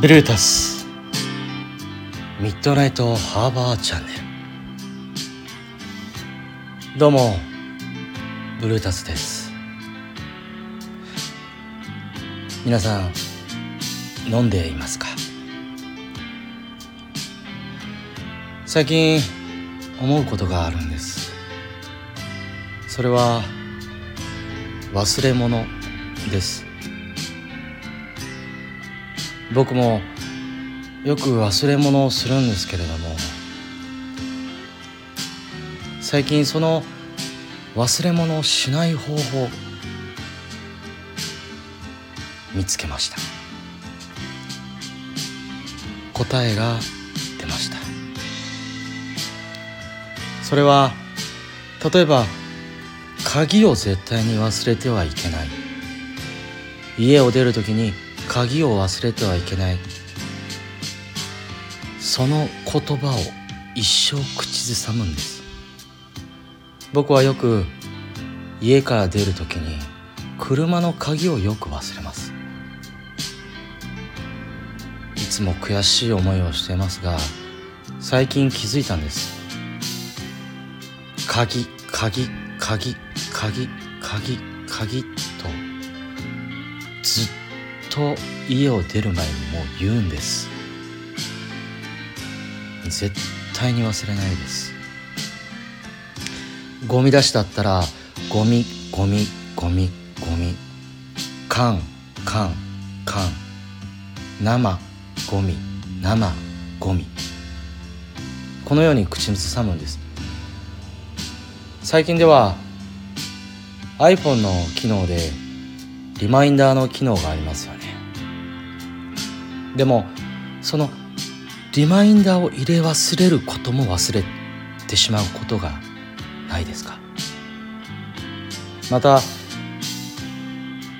ブルータス。ミッドナイトハーバーチャンネル。どうもブルータスです。皆さん飲んでいますか？最近思うことがあるんです。それは忘れ物です。僕もよく忘れ物をするんですけれども最近その忘れ物をしない方法見つけました。答えが出ました。それは例えば鍵を絶対に忘れてはいけない。家を出るときに鍵を忘れてはいけない。その言葉を一生口ずさむんです。僕はよく家から出るときに車の鍵をよく忘れます。いつも悔しい思いをしていますが最近気づいたんです。鍵鍵鍵鍵鍵鍵とずっとと家を出る前にもう言うんです。絶対に忘れないです。ゴミ出しだったらゴミゴミゴミゴミ。缶缶缶。生ゴミ。生ゴミ。このように口ずさむんです。最近では iPhone の機能でリマインダーの機能がありますよね。でもそのリマインダーを入れ忘れることも忘れてしまうことがないですか？また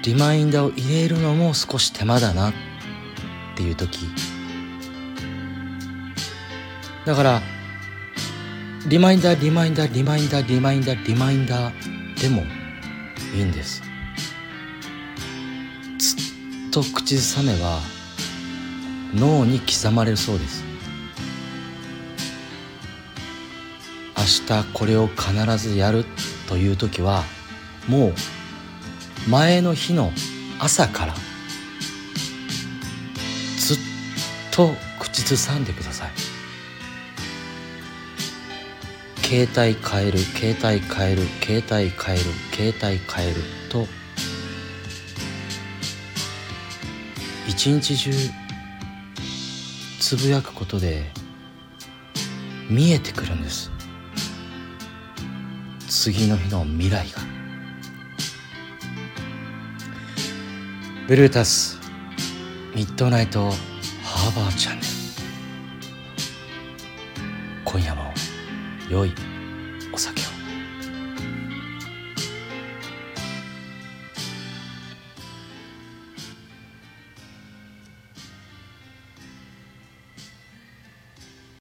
リマインダーを入れるのも少し手間だなっていう時。だからリマインダーリマインダーリマインダーリマインダーリマインダーでもいいんです。ずっと口ずさめば脳に刻まれるそうです。明日これを必ずやるという時はもう前の日の朝からずっと口ずさんでください。携帯変える携帯変える携帯変える携帯変えると一日中つぶやくことで見えてくるんです。次の日の未来が。ブルータスミッドナイトハーバーチャンネル。今夜も良いお酒を。